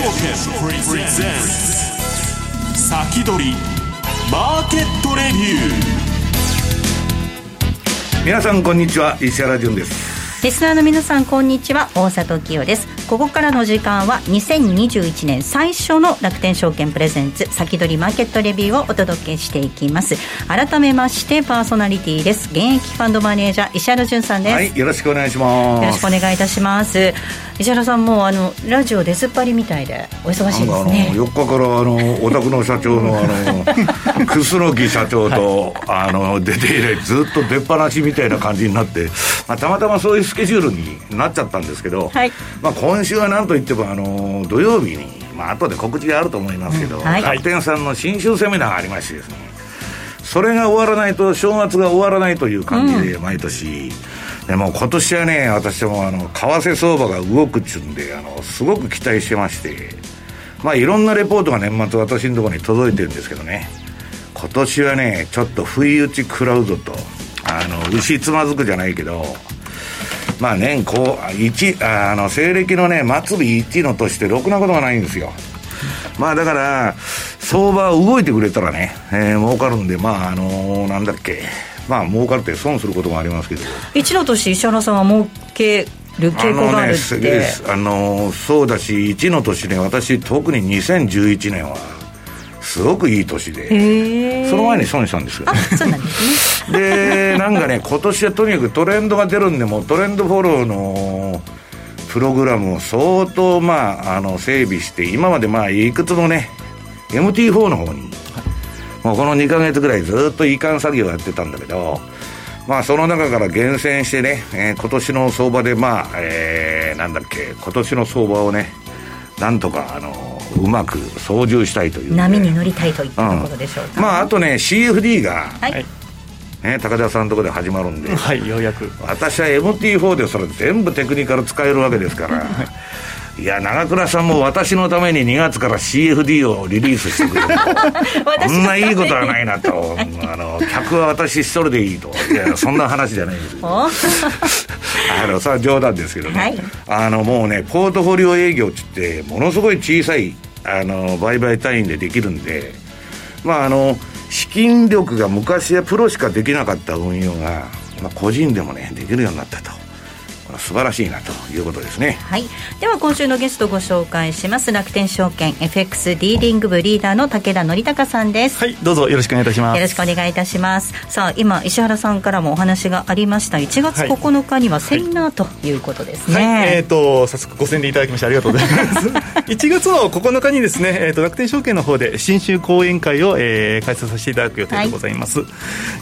証券プレゼンツ先取りマーケットレビュー皆さんこんにちは。石原潤です。リスナーの皆さんこんにちは。大里清ですここからの時間は2021年最初の楽天証券プレゼンツ先取りマーケットレビューをお届けしていきます。改めましてパーソナリティです。現役ファンドマネージャー石原潤さんです。はいよろしくお願いします。よろしくお願いいたします。石原さんもあのラジオ出ずっぱりみたいでお忙しいですね。4日からあのお宅の社長のあの 楠木社長と、はい、あの出て以来ずっと出っ放しみたいな感じになって、まあ、たまたまそういうスケジュールになっちゃったんですけど、はい、まあ、今週は何といってもあの土曜日に、まあ後で告知があると思いますけど、うんはい、楽天さんの新春セミナーがありましてですねそれが終わらないと正月が終わらないという感じで、毎年、うん、でも今年はね私もあの為替相場が動くっちゅうんであのすごく期待してましてまあいろんなレポートが年末私のところに届いてるんですけどね。今年はねちょっと不意打ちクラウドと。あの牛つまずくじゃないけどまあ年こう一あの西暦のね末日1の年ってろくなことがないんですよ。まあだから相場動いてくれたらね、えー、儲かるんでまああのー、なんだっけ。まあ儲かるって損することもありますけど。1の年石原さんは儲ける傾向があるって。あの、ね、そうだし1の年ね私特に2011年はすごくいい年で、その前に損したんですよ、ね、そうなんですね。でなんかね今年はとにかくトレンドが出るんでもトレンドフォローのプログラムを相当まああの整備して今までまあいくつもね MT4 の方に、もうこの2か月ぐらいずっと移管作業やってたんだけどまあその中から厳選してね、えー、今年の相場でまあ、えー、なんだっけ今年の相場をねなんとかあのうまく操縦したいという、ね、波に乗りたいといったところでしょうか、うん、まああとね CFD が、はい。ね、高田さんのところで始まるんで、はい、ようやく。私は MT4 でそれ全部テクニカル使えるわけですから、いや長倉さんも私のために2月から CFD をリリースしてくれる。とそんないいことはないなと。あの客は私一人でいいと。いやそんな話じゃないです。あのそれは冗談ですけどね、はい、あのもうねポートフォリオ営業ってものすごい小さいあの売買単位でできるんでまああの資金力が昔はプロしかできなかった運用が、まあ、個人でもねできるようになったと素晴らしいなということですね。はい。では今週のゲストご紹介します。楽天証券 FX ディーリング部リーダーの武田則孝さんです。はい。どうぞよろしくお願いいたします。よろしくお願いいたします。さあ今石原さんからもお話がありました。1月9日にはセミナーということですね、はい。はい、えっ、ー、と早速ご宣伝いただきましてありがとうございます。1月の9日にですね、えーと、楽天証券の方で新春講演会を、えー、開催させていただく予定でございます、はい、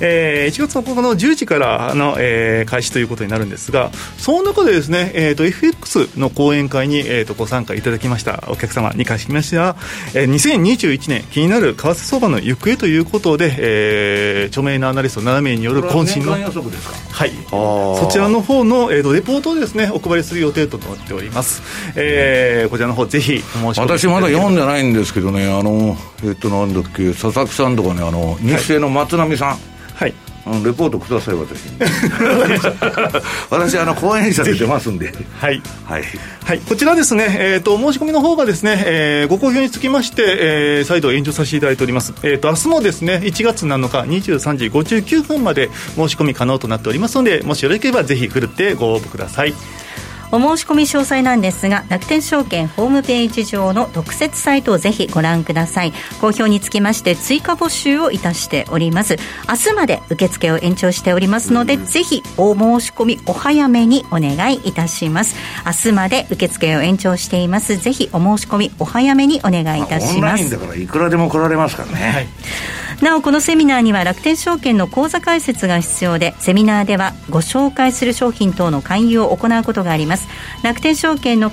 えー、1月の9日の10時からの、えー、開始ということになるんですがその中でですね、えーと、FX の講演会に、えーと、ご参加いただきました。お客様に関しましては、えー、2021年気になる為替相場の行方ということで、えー、著名なアナリスト7名による渾身のはい。そちらの方の、えーと、レポートをですねお配りする予定となっております、えー、こちらの方ぜひ私まだ読んでないんですけどねあのえっ、ー、となんだっけ佐々木さんとかねあの日清の松並さん。はいレポートください私に。私あの講演者で出ますんで。はい、はい。はい、こちらですね、えーと、申し込みの方がですね、えー、ご好評につきまして、えー、再度延長させていただいております、えーと、明日もですね1月7日23時59分まで申し込み可能となっておりますのでもしよろしければぜひふるってご応募くださいお申し込み詳細なんですが楽天証券ホームページ上の特設サイトをぜひご覧ください。好評につきまして追加募集をいたしております。明日まで受付を延長しておりますので、うん、ぜひお申し込みお早めにお願いいたします。明日まで受付を延長しています。ぜひお申し込みお早めにお願いいたします、オンラインだからいくらでも来られますからね、はいなおこのセミナーには楽天証券の口座開設が必要でセミナーではご紹介する商品等の勧誘を行うことがあります。楽天証券の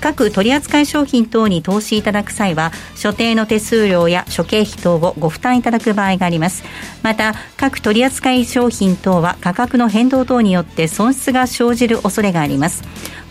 各取扱商品等に投資いただく際は所定の手数料や諸経費等をご負担いただく場合があります。また各取扱商品等は価格の変動等によって損失が生じる恐れがあります。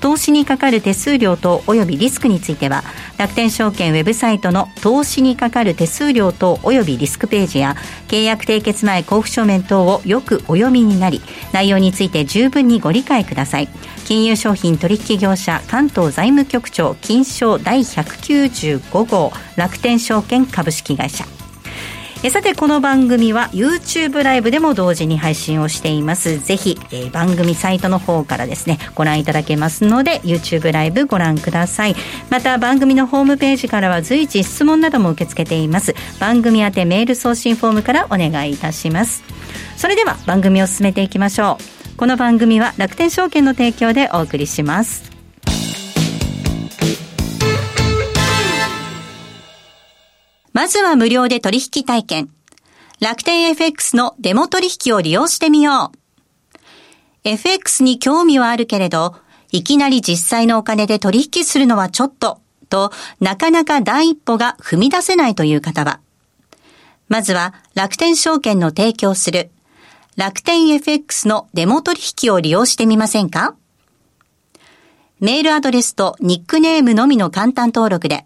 投資にかかる手数料等及びリスクについては楽天証券ウェブサイトの投資にかかる手数料等及びリスクページや契約締結前交付書面等をよくお読みになり内容について十分にご理解ください。金融商品取引業者関東財務局長金賞第195号楽天証券株式会社。えさてこの番組は YouTube ライブでも同時に配信をしています。ぜひ、えー、番組サイトの方からですねご覧いただけますので YouTube ライブご覧ください。また番組のホームページからは随時質問なども受け付けています。番組宛てメール送信フォームからお願いいたします。それでは番組を進めていきましょう。この番組は楽天証券の提供でお送りします。まずは無料で取引体験。楽天 FX のデモ取引を利用してみよう。FX に興味はあるけれど、いきなり実際のお金で取引するのはちょっと、となかなか第一歩が踏み出せないという方は、まずは楽天証券の提供する楽天 FX のデモ取引を利用してみませんか？メールアドレスとニックネームのみの簡単登録で、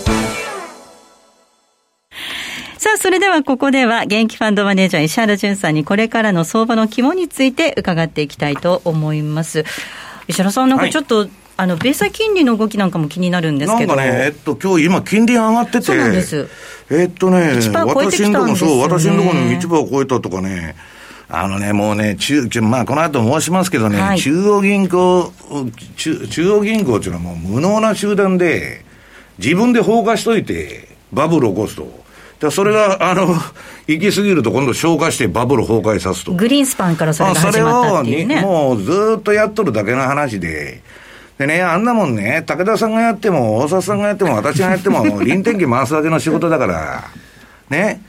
さあ、それではここでは、現役ファンドマネージャー石原淳さんにこれからの相場の肝について伺っていきたいと思います。石原さん、なんかちょっと、はいあの米債金利の動きなんかも気になるんですけど。なんかね、えっと今日今、金利上がってて、そうなんです。えっとね、私のところ、そう、私のところの1%を超えたとかね、あのね、もうね、中、まあ、この後申しますけどね、はい、中央銀行中、中央銀行っていうのはもう無能な集団で、自分で放火しといて、バブルを起こすと。でそれが、あの、行き過ぎると今度消化してバブル崩壊さすと。グリーンスパンからそれが始まったっていう、ね、もうずっとやっとるだけの話で、でね、あんなもんね、武田さんがやっても、大沢さんがやっても、私がやっても、臨転機回すだけの仕事だから、ね。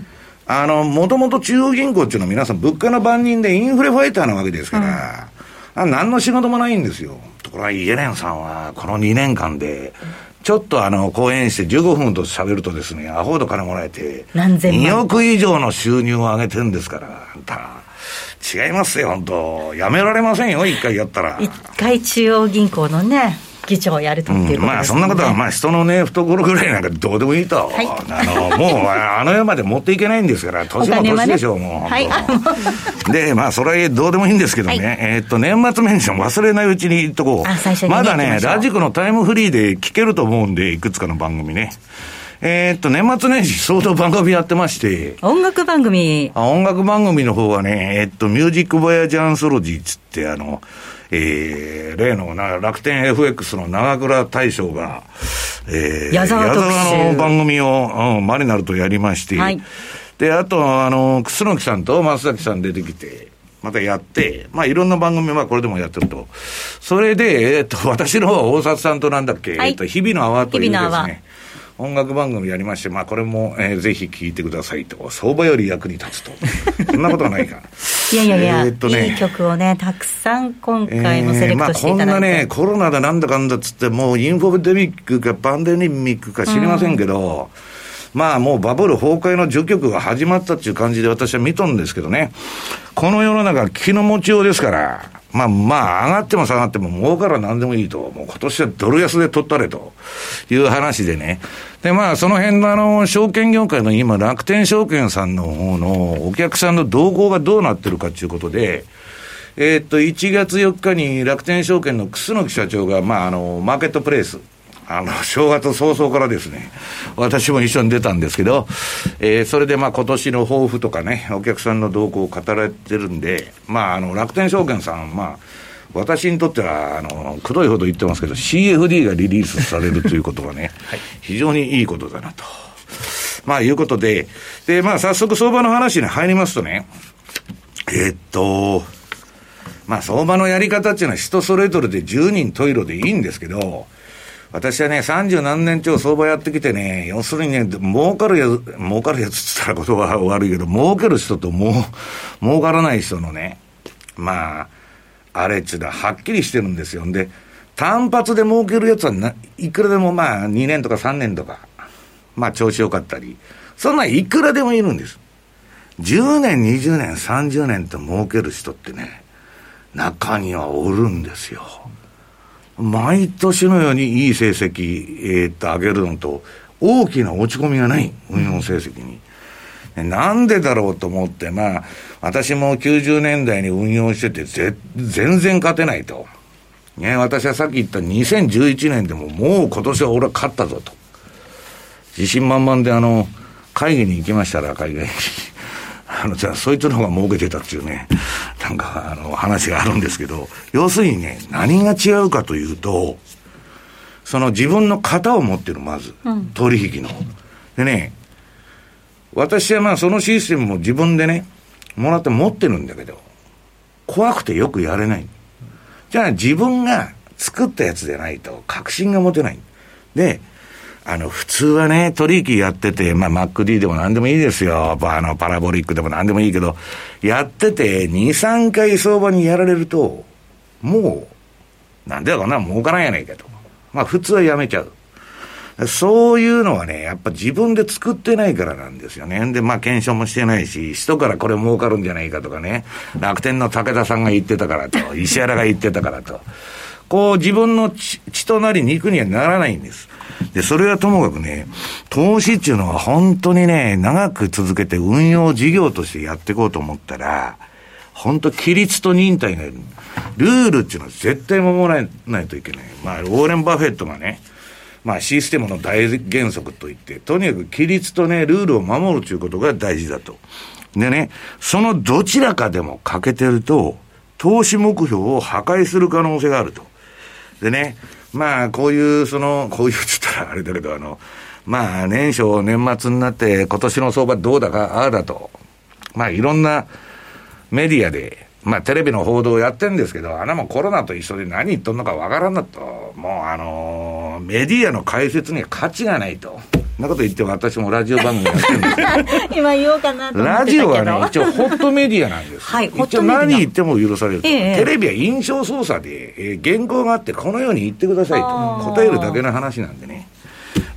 あの、もともと中央銀行っていうのは皆さん物価の番人でインフレファイターなわけですから、うん、何の仕事もないんですよ。ところがイエレンさんは、この2年間で、ちょっとあの、講演して15分と喋るとですね、アホほど金もらえて、何千万2億以上の収入を上げてるんですから、あんた、違いますよ、本当やめられませんよ、一回やったら。一回中央銀行のね、議長をやるということです、ね、まあそんなことはまあ人のね懐ぐらいなんかどうでもいいと、はい、あのもうあの世まで持っていけないんですから 年も年でしょう、ね、もう、はい、でまあそれはどうでもいいんですけどね、はい、えー、っと年末年始も忘れないうちに言っとこう。まだねラジコのタイムフリーで聞けると思うんでいくつかの番組ね。えー、っと、年末年始相当番組やってまして。音楽番組。あ音楽番組の方はね、えー、っと、ミュージックボヤジャンソロジーつって、あの、えー、例のな楽天 FX の長倉大将が、えー、矢沢の番組を、うん、マリナルとやりまして、はい、で、あと、あの、楠木さんと松崎さん出てきて、またやって、まあいろんな番組はこれでもやってると。それで、えっ、と、私の方は大里さんとなんだっけ、はい、えっ、と、日々の泡というですね、音楽番組やりまして、まあ、これも、えー、ぜひ聞いてくださいと、相場より役に立つと、そんなことはないか。いやいやいや、えー、っとね、いい曲をね、たくさん今回もセレクトしていただいて、えー、まあ、こんなね、コロナだなんだかんだっつって、もうインフォデミックかパンデミックか知りませんけど、うん、まあもうバブル崩壊の序曲が始まったっていう感じで私は見とるんですけどね、この世の中気の持ちようですから、まあまあ、上がっても下がっても儲から何でもいいと。もう今年はドル安で取ったれという話でね。で、まあ、その辺のあの、証券業界の今、楽天証券さんの方のお客さんの動向がどうなってるかということで、え、っと、1月4日に楽天証券の楠木社長が、まあ、あの、マーケットプレイス、あの、正月早々からですね、私も一緒に出たんですけど、えー、それでまあ今年の抱負とかね、お客さんの動向を語られてるんで、まああの、楽天証券さん、まあ、私にとっては、あの、くどいほど言ってますけど、CFD がリリースされるということはね、はい、非常にいいことだなと。まあ、いうことで、で、まあ、早速相場の話に入りますとね、えー、っと、まあ、相場のやり方っていうのは人それぞれで10人十色でいいんですけど、私はね、三十何年超相場やってきてね、要するにね、儲かるやつ、儲かるやつって言ったら言葉悪いけど、儲ける人とも、儲からない人のね、まあ、あれっちゅうのははっきりしてるんですよ。で、単発で儲けるやつはないくらでもまあ、2年とか3年とか、まあ調子良かったり、そんないくらでもいるんです。10年、20年、30年と儲ける人ってね、中にはおるんですよ。毎年のようにいい成績、えー、っと、上げるのと、大きな落ち込みがない、運用成績に。なんでだろうと思って、まあ、私も90年代に運用してて、ぜ、全然勝てないと。ね、私はさっき言った2011年でも、もう今年は俺は勝ったぞと。自信満々であの、会議に行きましたら、海外に。あの、じゃあ、そいつの方が儲けてたっていうね、なんか、あの、話があるんですけど、要するにね、何が違うかというと、その自分の型を持ってる、まず、取引の。でね、私はまあそのシステムも自分でね、もらって持ってるんだけど、怖くてよくやれない。じゃあ自分が作ったやつでないと確信が持てない。で、あの、普通はね、取引やってて、まあ、MacD でも何でもいいですよ。あの、パラボリックでも何でもいいけど、やってて、2、3回相場にやられると、もう、なんでだかな、儲からんやないかと。まあ、普通はやめちゃう。そういうのはね、やっぱ自分で作ってないからなんですよね。で、まあ検証もしてないし、人からこれ儲かるんじゃないかとかね、楽天の武田さんが言ってたからと、石原が言ってたからと。こう自分の血となり肉にはならないんです。で、それはともかくね、投資っていうのは本当にね、長く続けて運用事業としてやっていこうと思ったら、本当規律と忍耐がいる。ルールっていうのは絶対守らないといけない。まあ、ウォーレン・バフェットがね、まあ、システムの大原則といって、とにかく規律とね、ルールを守るということが大事だと。でね、そのどちらかでも欠けてると、投資目標を破壊する可能性があると。でね、まあ、こういう、その、こういうつったらあれだけど、あの、まあ、年初、年末になって、今年の相場どうだか、ああだと。まあ、いろんなメディアで、まあ、テレビの報道をやってるんですけど、あのもコロナと一緒で何言っとんのかわからんなと。もう、あのー、メディアの解説には価値がないと。なこと言って私もラジオ番組やってるんですけど。今言おうかなラジオはね、一応ホットメディアなんです。はい、一応何言っても許される、ええ、テレビは印象操作で、えー、原稿があってこのように言ってくださいと。答えるだけの話なんでね。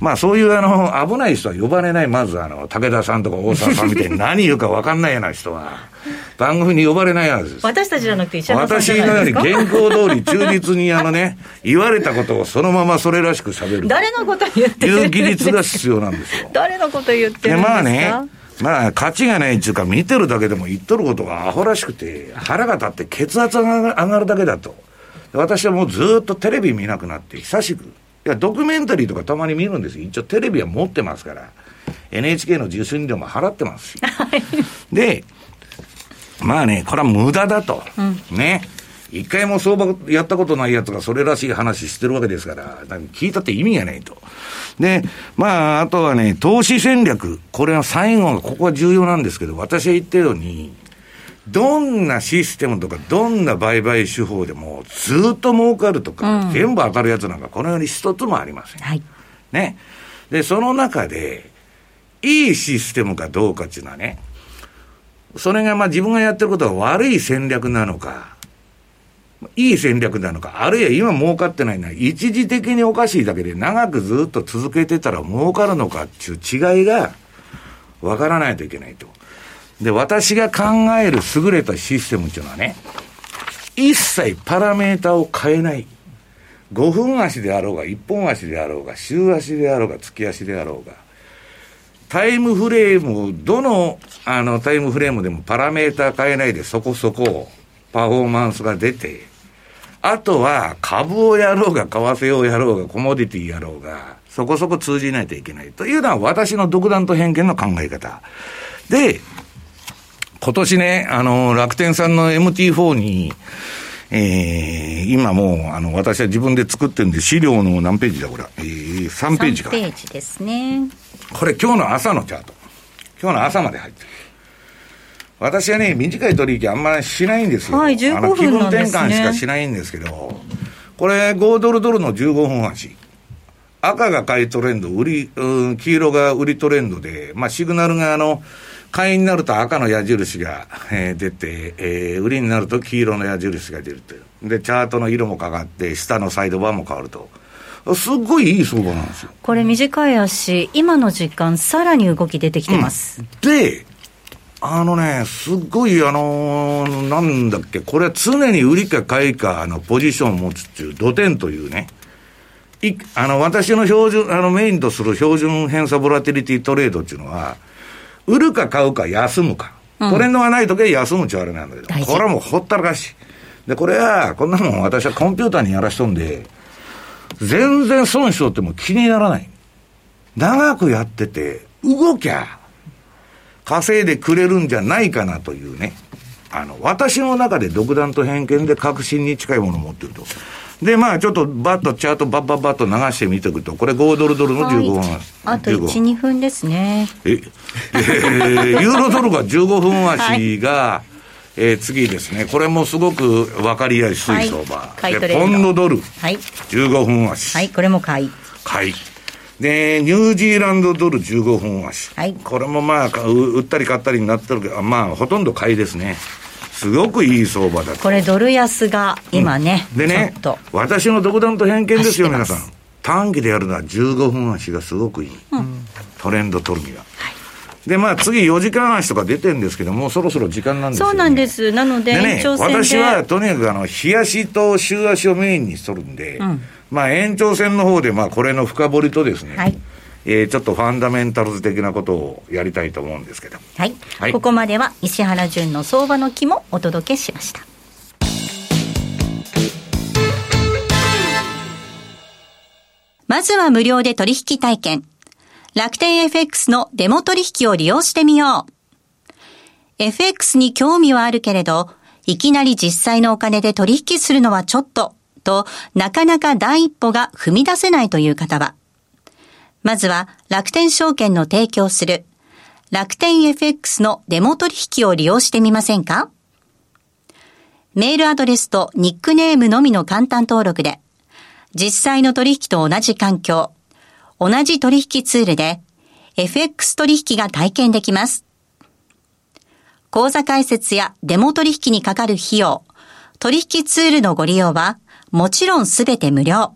まあそういうあの、危ない人は呼ばれない、まずあの、武田さんとか大沢さんみたいに何言うか分かんないような人は、番組に呼ばれないはずです。私たちじゃなくて石原さん私のように原稿通り忠実にあのね、言われたことをそのままそれらしく喋る。誰のこと言ってるいう技術が必要なんですよ。誰のこと言ってるんですか？まあね、まあ、価値がないっていうか、見てるだけでも言っとることがアホらしくて、腹が立って血圧が上がるだけだと。私はもうずっとテレビ見なくなって、久しく。いや、ドキュメンタリーとかたまに見るんですよ。一応テレビは持ってますから。NHK の受信料も払ってますし。で、まあね、これは無駄だと。うん、ね。一回も相場やったことないやつがそれらしい話してるわけですから、から聞いたって意味がないと。で、まあ、あとはね、投資戦略。これは最後が、ここは重要なんですけど、私が言ったように、どんなシステムとか、どんな売買手法でも、ずっと儲かるとか、うん、全部当たるやつなんか、このように一つもありません。はい。ね。で、その中で、いいシステムかどうかっていうのはね、それがまあ自分がやってることが悪い戦略なのか、いい戦略なのか、あるいは今儲かってないのは、一時的におかしいだけで長くずっと続けてたら儲かるのかっていう違いが分からないといけないと。で、私が考える優れたシステムっていうのはね、一切パラメータを変えない。5分足であろうが、1本足であろうが、週足であろうが、月足であろうが、タイムフレーム、どのあのタイムフレームでもパラメータ変えないでそこそこパフォーマンスが出て、あとは株をやろうが、為替をやろうが、コモディティやろうが、そこそこ通じないといけないというのは私の独断と偏見の考え方。で、今年ね、あの、楽天さんの MT4 に、えー、今もう、あの、私は自分で作ってるんで、資料の何ページだ、これ。えー、3ページか。3ページですね。これ今日の朝のチャート。今日の朝まで入ってる。私はね、短い取引あんまりしないんですよ。はい15あの気分転換しかしないんですけど、これ5ドルドルの15分足。赤が買いトレンド、売り、うん黄色が売りトレンドで、まあシグナルがあの、買いになると赤の矢印が、えー出て、えー売りになると黄色の矢印が出るという。で、チャートの色もかかって、下のサイドバーも変わると。すっごいいい相場なんですよ。これ短い足、今の時間、さらに動き出てきてます。で、あのね、すっごい、あのーなんだっけ、これは常に売りか買いか、あの、ポジションを持つっていう、土点というね、いあの、私の標準、あの、メインとする標準偏差ボラティリティトレードっていうのは、売るか買うか休むか。トレンドがない時は休むって言われなんだけど、大事これはもうほったらかし。で、これは、こんなもん私はコンピューターにやらしとんで、全然損しとっても気にならない。長くやってて、動きゃ、稼いでくれるんじゃないかなというね。あの、私の中で独断と偏見で確信に近いものを持ってると。で、まあ、ちょっとバッとチャートバッバッバッと流してみていくと、これ5ドルドルの15分。はいあと15 1、2分ですね。え、えーユーロドルが15分足が、えー次ですね。これもすごく分かりやすい相場。はいポンドドル、はい。15分足。はい、これも買い。買い。で、ニュージーランドドル15分足。はいこれもまあ、売ったり買ったりになってるけど、まあ、ほとんど買いですね。すごくいい相場だと。これドル安が今ね、でねちょっと、私の独断と偏見ですよ、皆さん。短期でやるのは15分足がすごくいい。トレンド取るには。で、まあ次4時間足とか出てるんですけど、もうそろそろ時間なんですよ、ね。そうなんです。なので、でね延、長戦で。私はとにかくあの、日足と週足をメインにしとるんで、まあ延長戦の方で、まあこれの深掘りとですね、はいえーちょっとファンダメンタルズ的なことをやりたいと思うんですけど。はい、はいここまでは石原淳の相場の木もお届けしました。まずは無料で取引体験。楽天 FX のデモ取引を利用してみよう。FX に興味はあるけれど、いきなり実際のお金で取引するのはちょっと、と、なかなか第一歩が踏み出せないという方は、まずは楽天証券の提供する楽天 FX のデモ取引を利用してみませんか？メールアドレスとニックネームのみの簡単登録で、実際の取引と同じ環境、同じ取引ツールで、FX 取引が体験できます。口座開設やデモ取引にかかる費用、取引ツールのご利用は、もちろんすべて無料。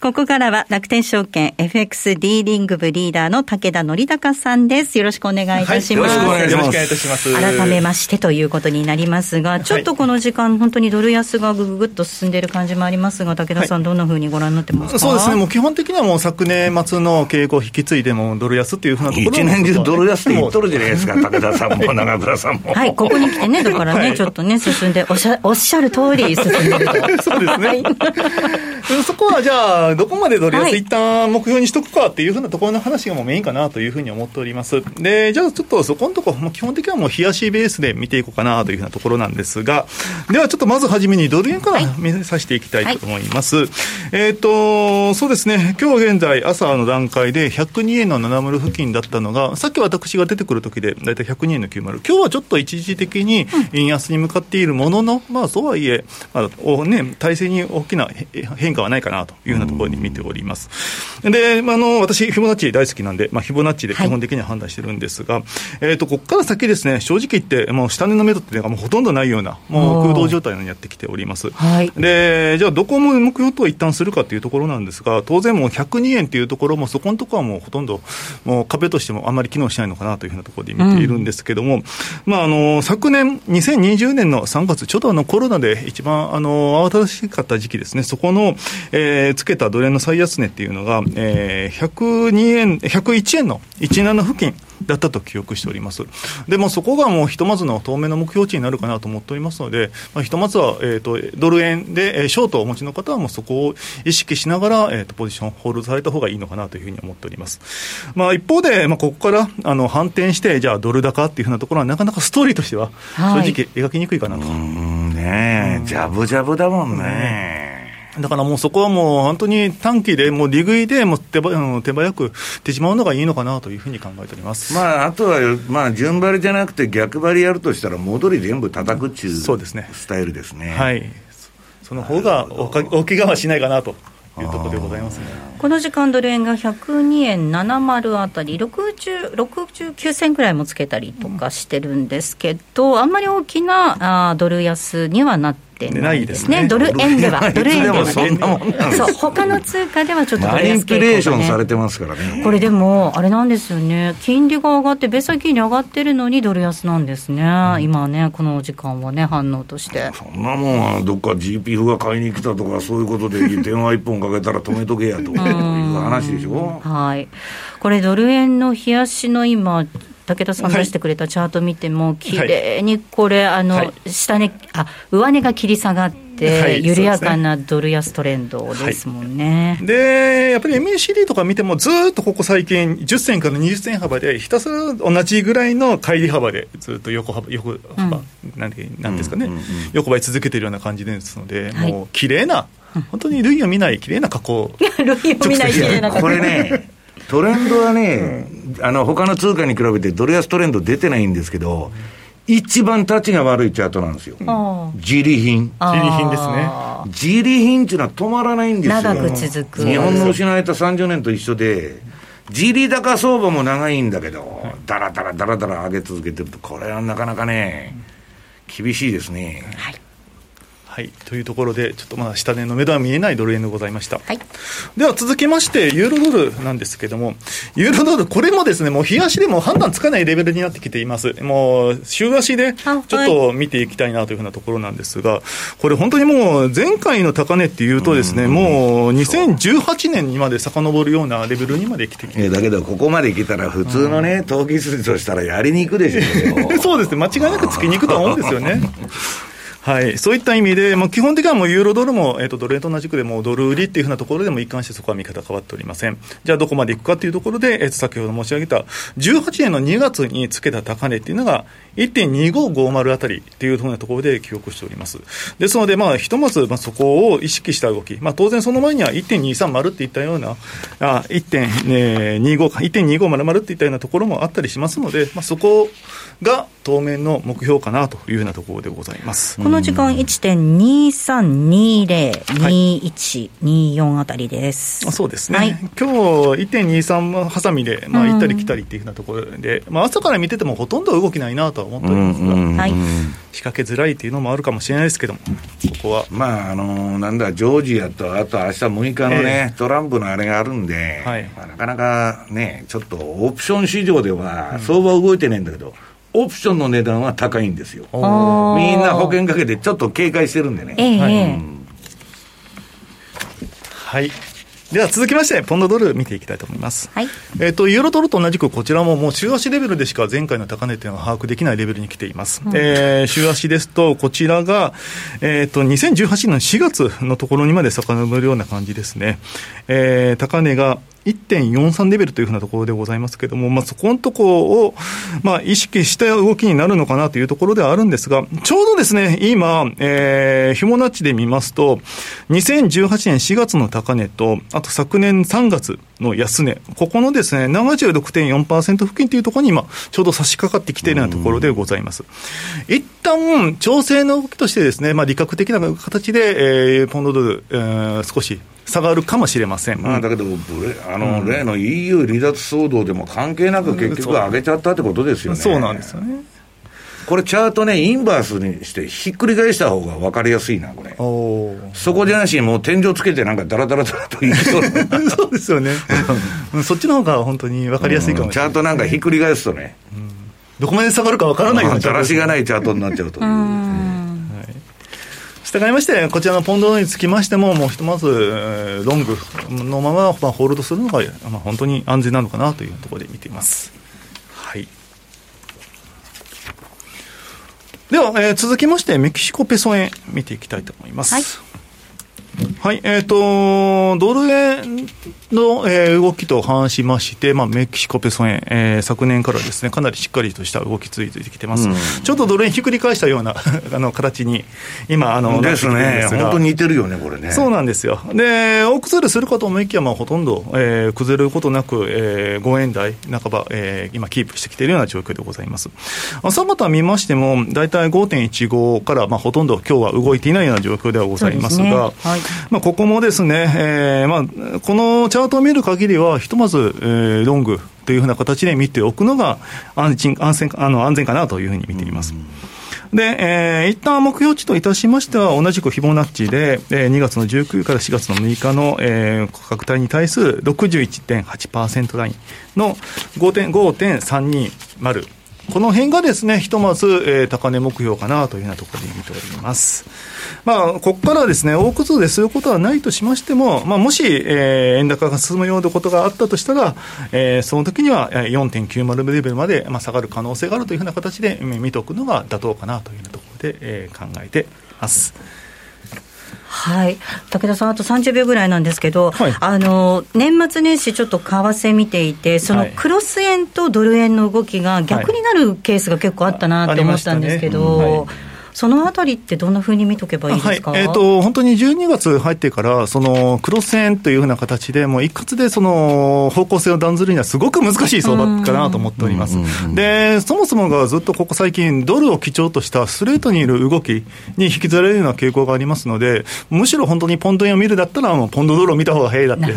ここからは楽天証券 FX ディーリング部リーダーの武田則隆さんです。よろしくお願いいたします。はい、よろしくお願いいたします。改めましてということになりますが、ちょっとこの時間、本当にドル安がぐぐぐっと進んでいる感じもありますが、武田さん、どんなふうにご覧になってますか、そうですね、もう基本的にはもう昨年末の傾向を引き継いでも、ドル安っていうふうなところ一年中ドル安って言っとるじゃないですか、武田さんも長倉さんも。はい、ここに来てね、だからね、はい、ちょっとね、進んで、おっしゃおっしゃる通り進んでると。そうですね。そこはじゃあ、どこまでドル安、一旦目標にしとくかっていうふうなところの話がもうメインかなというふうに思っております。で、じゃあちょっとそこのところ、もう基本的にはもう冷やしベースで見ていこうかなというふうなところなんですが、ではちょっとまずはじめにドル円から見させていきたいと思います。はい、えっ、と、そうですね、今日現在朝の段階で102円の70付近だったのが、さっき私が出てくる時でだいたい102円の90。今日はちょっと一時的に円安に向かっているものの、まあそうはいえ、まあおね、体制に大きな変化はないかなというようなところに見ております。で、まあ、あの、私、フィボナッチ大好きなんで、まあ、フィボナッチで基本的には判断してるんですが、はい、えっ、と、ここから先ですね、正直言って、もう下値の目処っていうのがもうほとんどないような、もう空洞状態にやってきております。はい、で、じゃあ、どこも目標と一旦するかというところなんですが、当然もう102円というところも、そこのところはもうほとんど、もう壁としてもあんまり機能しないのかなというふうなところで見ているんですけども、うん、まあ、あの、昨年、2020年の3月、ちょうどあのコロナで一番、あの、慌ただしかった時期ですね、そこの、えー、つけたドル円の最安値っていうのが、えー、102円、101円の17付近、だったと記憶しております。でもそこがもうひとまずの当面の目標値になるかなと思っておりますので、まあ、ひとまずは、えーと、ドル円で、えー、ショートをお持ちの方はもうそこを意識しながら、えーと、ポジションホールドされた方がいいのかなというふうに思っております。まあ、一方で、まあ、ここからあの反転して、じゃあドル高っていうふうなところはなかなかストーリーとしては正直描きにくいかなと。うんねえ、ジャブジャブだもんね。だからもうそこはもう本当に短期で、もう利食いでも手手早く手しまうのがいいのかなというふうに考えております、まあ、あとは、まあ、順張りじゃなくて逆張りやるとしたら、戻り全部叩くっていうそうですねスタイルですね。はい。その方がおか大怪我はしないかなというところでございますね。この時間、ドル円が102円70あたり60、69銭ぐらいもつけたりとかしてるんですけど、あんまり大きなあドル安にはなってってないですね、ドル円では、ドル円ではね、そう、他の通貨ではちょっとドル安傾向、ね、レーションされてますからね。これでも、あれなんですよね、金利が上がって、米債金利上がってるのにドル安なんですね、うん、今ね、この時間はね、反応として。そんなもんは、どっか GPF が買いに来たとか、そういうことで、電話一本かけたら止めとけやという話でしょ。はい、これ、ドル円の冷やしの今、武田さん出してくれたチャート見ても、綺麗にこれ、あの、下値、あ、上値が切り下がって、緩やかなドル安トレンドですもんね、はい、でやっぱり MACD とか見ても、ずっとここ最近、10銭から20銭幅で、ひたすら同じぐらいの乖離幅で、ずっと横幅、横幅、うん、なんなんですかね、うんうんうん、横ばい続けているような感じですので、はい、もう綺麗な、本当に類を見ない綺麗な加工。類を見ない綺麗な加工。これねトレンドはね、うん、あの他の通貨に比べてドル安トレンド出てないんですけど、一番立ちが悪いチャートなんですよ。自利品。自利品ですね。自利品っていうのは止まらないんですよ。長く続く。日本の失われた30年と一緒で、自利高相場も長いんだけど、だらだらだらだら上げ続けてると、これはなかなかね、厳しいですね。はいはい、というところで、ちょっとまあ下値の目処は見えないドル円でございました。はい、では続きまして、ユーロドルなんですけれども、ユーロドル、これもですね、もう日足でも判断つかないレベルになってきています。もう週足でちょっと見ていきたいなというふうなところなんですが、これ本当にもう前回の高値っていうとですね、もう2018年にまで遡るようなレベルにまで来てきてだけど、ここまで来たら普通のね、投機筋としたらやりに行くでしょう そうですね、間違いなくつきに行くと思うんですよね。はい、そういった意味で、まあ、基本的にはもうユーロドルも、えーと、ドル円と同じくでもドル売りっていうふうなところでも一貫してそこは見方変わっておりません。じゃあどこまでいくかというところで、えー、と先ほど申し上げた18年の2月につけた高値っていうのが1.2550あたりっていうふうなところで記憶しております。ですので、まあ、ひとまず、まあ、そこを意識した動き、まあ、当然その前には1.230っていったような、あ1.25か、1.2500っていったようなところもあったりしますので、まあ、そこが当面の目標かなというようなところでございます。このの時間1.23202124あたりです、あそうですね、はい。今日1.23挟みで、まあ、行ったり来たりっていうふうなところで、まあ、朝から見ててもほとんど動きないなとは思っておりますが、はい仕掛けづらいっていうのもあるかもしれないですけども、ここは。まああのなんだジョージアとあと明日6日のね、えトランプのあれがあるんで、はい。まあ、なかなかねちょっとオプション市場では相場動いてないんだけど、オプションの値段は高いんですよ。みんな保険かけてちょっと警戒してるんでね。ええ。はいええはい。では続きまして、ポンドドル見ていきたいと思います。はい。えっ、と、ユーロドルと同じく、こちらももう週足レベルでしか前回の高値というのは把握できないレベルに来ています。えー週足ですと、こちらが、えっ、と、2018年の4月のところにまで遡るような感じですね。えー高値が1.43レベルというふうなところでございますけれども、まあ、そこのところを、まあ、意識した動きになるのかなというところではあるんですが、ちょうどですね、今、えー、フィボナッチで見ますと、2018年4月の高値と、あと昨年3月の安値、ここのですね、76.4%付近というところに今、ちょうど差し掛かってきているようなところでございます。一旦、調整の動きとしてですね、まあ、利確的な形で、えー、ポンドドル、えー少し下がるかもしれません。まあ、だけど、ブレあの、例の EU 離脱騒動でも関係なく結局上げちゃったってことですよね。そうなんですよね。これチャートね、インバースにしてひっくり返した方が分かりやすいな、これ。そこじゃなしにもう天井つけてなんかダラダラダラといきそうな そうですよね。うんそっちの方が本当に分かりやすいかもしれない。チャートなんかひっくり返すとね、どこまで下がるか分からないようなだらしがないチャートになっちゃうという。従いまして、こちらのポンドにつきましても、もうひとまず、えーロングのまま、まあ、ホールドするのが、まあ、本当に安全なのかなというところで見ています。はい。では、えー続きまして、メキシコペソ円見ていきたいと思います。はいはい、えっ、と、ドル円の、えー動きと反しまして、まあ、メキシコペソ円、えー昨年からですね、かなりしっかりとした動きついてきてます。ちょっとドル円ひっくり返したような あの形に、今、あの、ですね本当に似てるよね、これね。そうなんですよ。で、大崩れするかと思いきや、まあ、ほとんど、えー崩れることなく、えー5円台半ば、えー今、キープしてきているような状況でございます。朝方見ましても、大体5.15から、まあ、ほとんど今日は動いていないような状況ではございますが、すねはい まあ、ここもですね、えーまあ、このチャートを見る限りは、ひとまず、えーロングというふうな形で見ておくのが安心安全あの安全かなというふうに見ています。で、えー、一旦目標値といたしましては、同じくフィボナッチで、えー2月の19から4月の6日の、えー価格帯に対する61.8%ラインの 5.- 5.320。この辺がですね、ひとまず、えー高値目標かなというようなところで見ております。まあ、ここからですね、大崩れすることはないとしましても、まあ、もし、えー円高が進むようなことがあったとしたら、えーその時には4.90レベルまで、まあ、下がる可能性があるというふうな形で見ておくのが妥当かなというようなところで、えー考えています。はい、武田さん、あと30秒ぐらいなんですけど、はい。あの年末年始、ちょっと為替見ていて、そのはい。クロス円とドル円の動きが逆になるケースが結構あったなって思ったんですけど、そのあたりってどんなふうに見とけばいいですか、はい。えー、と本当に12月入ってから、そのクロス円というふうな形で、もう一括でその方向性を断ずるには、すごく難しい相場かなと思っております。で、そもそもがずっとここ最近、ドルを基調としたストレートにいる動きに引きずられるような傾向がありますので、むしろ本当にポンド円を見るだったら、もうポンドドルを見た方が早いだって。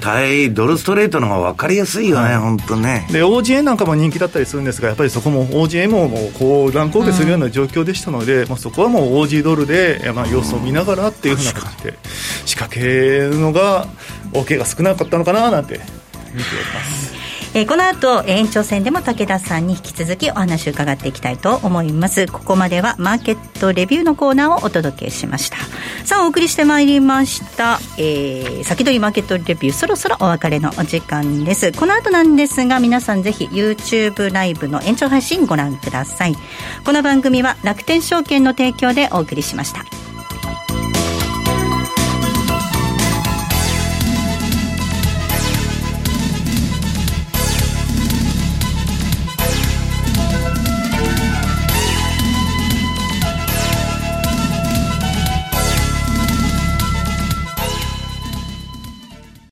対ドルストレートの方が分かりやすいよね、本当ね。で OGA なんかも人気だったりするんですが、やっぱりそこも OGA ももうこう乱高下するような状況でしたので、まあ、そこはもう OG ドルで、まあ、様子を見ながらっていうふうな感じで仕掛けるのが OK が少なかったのかななんて見ております。えーこの後延長戦でも武田さんに引き続きお話を伺っていきたいと思います。ここまではマーケットレビューのコーナーをお届けしました。さあお送りしてまいりました、えー先取りマーケットレビューそろそろお別れのお時間です。この後なんですが皆さんぜひ YouTube ライブの延長配信ご覧ください。この番組は楽天証券の提供でお送りしました。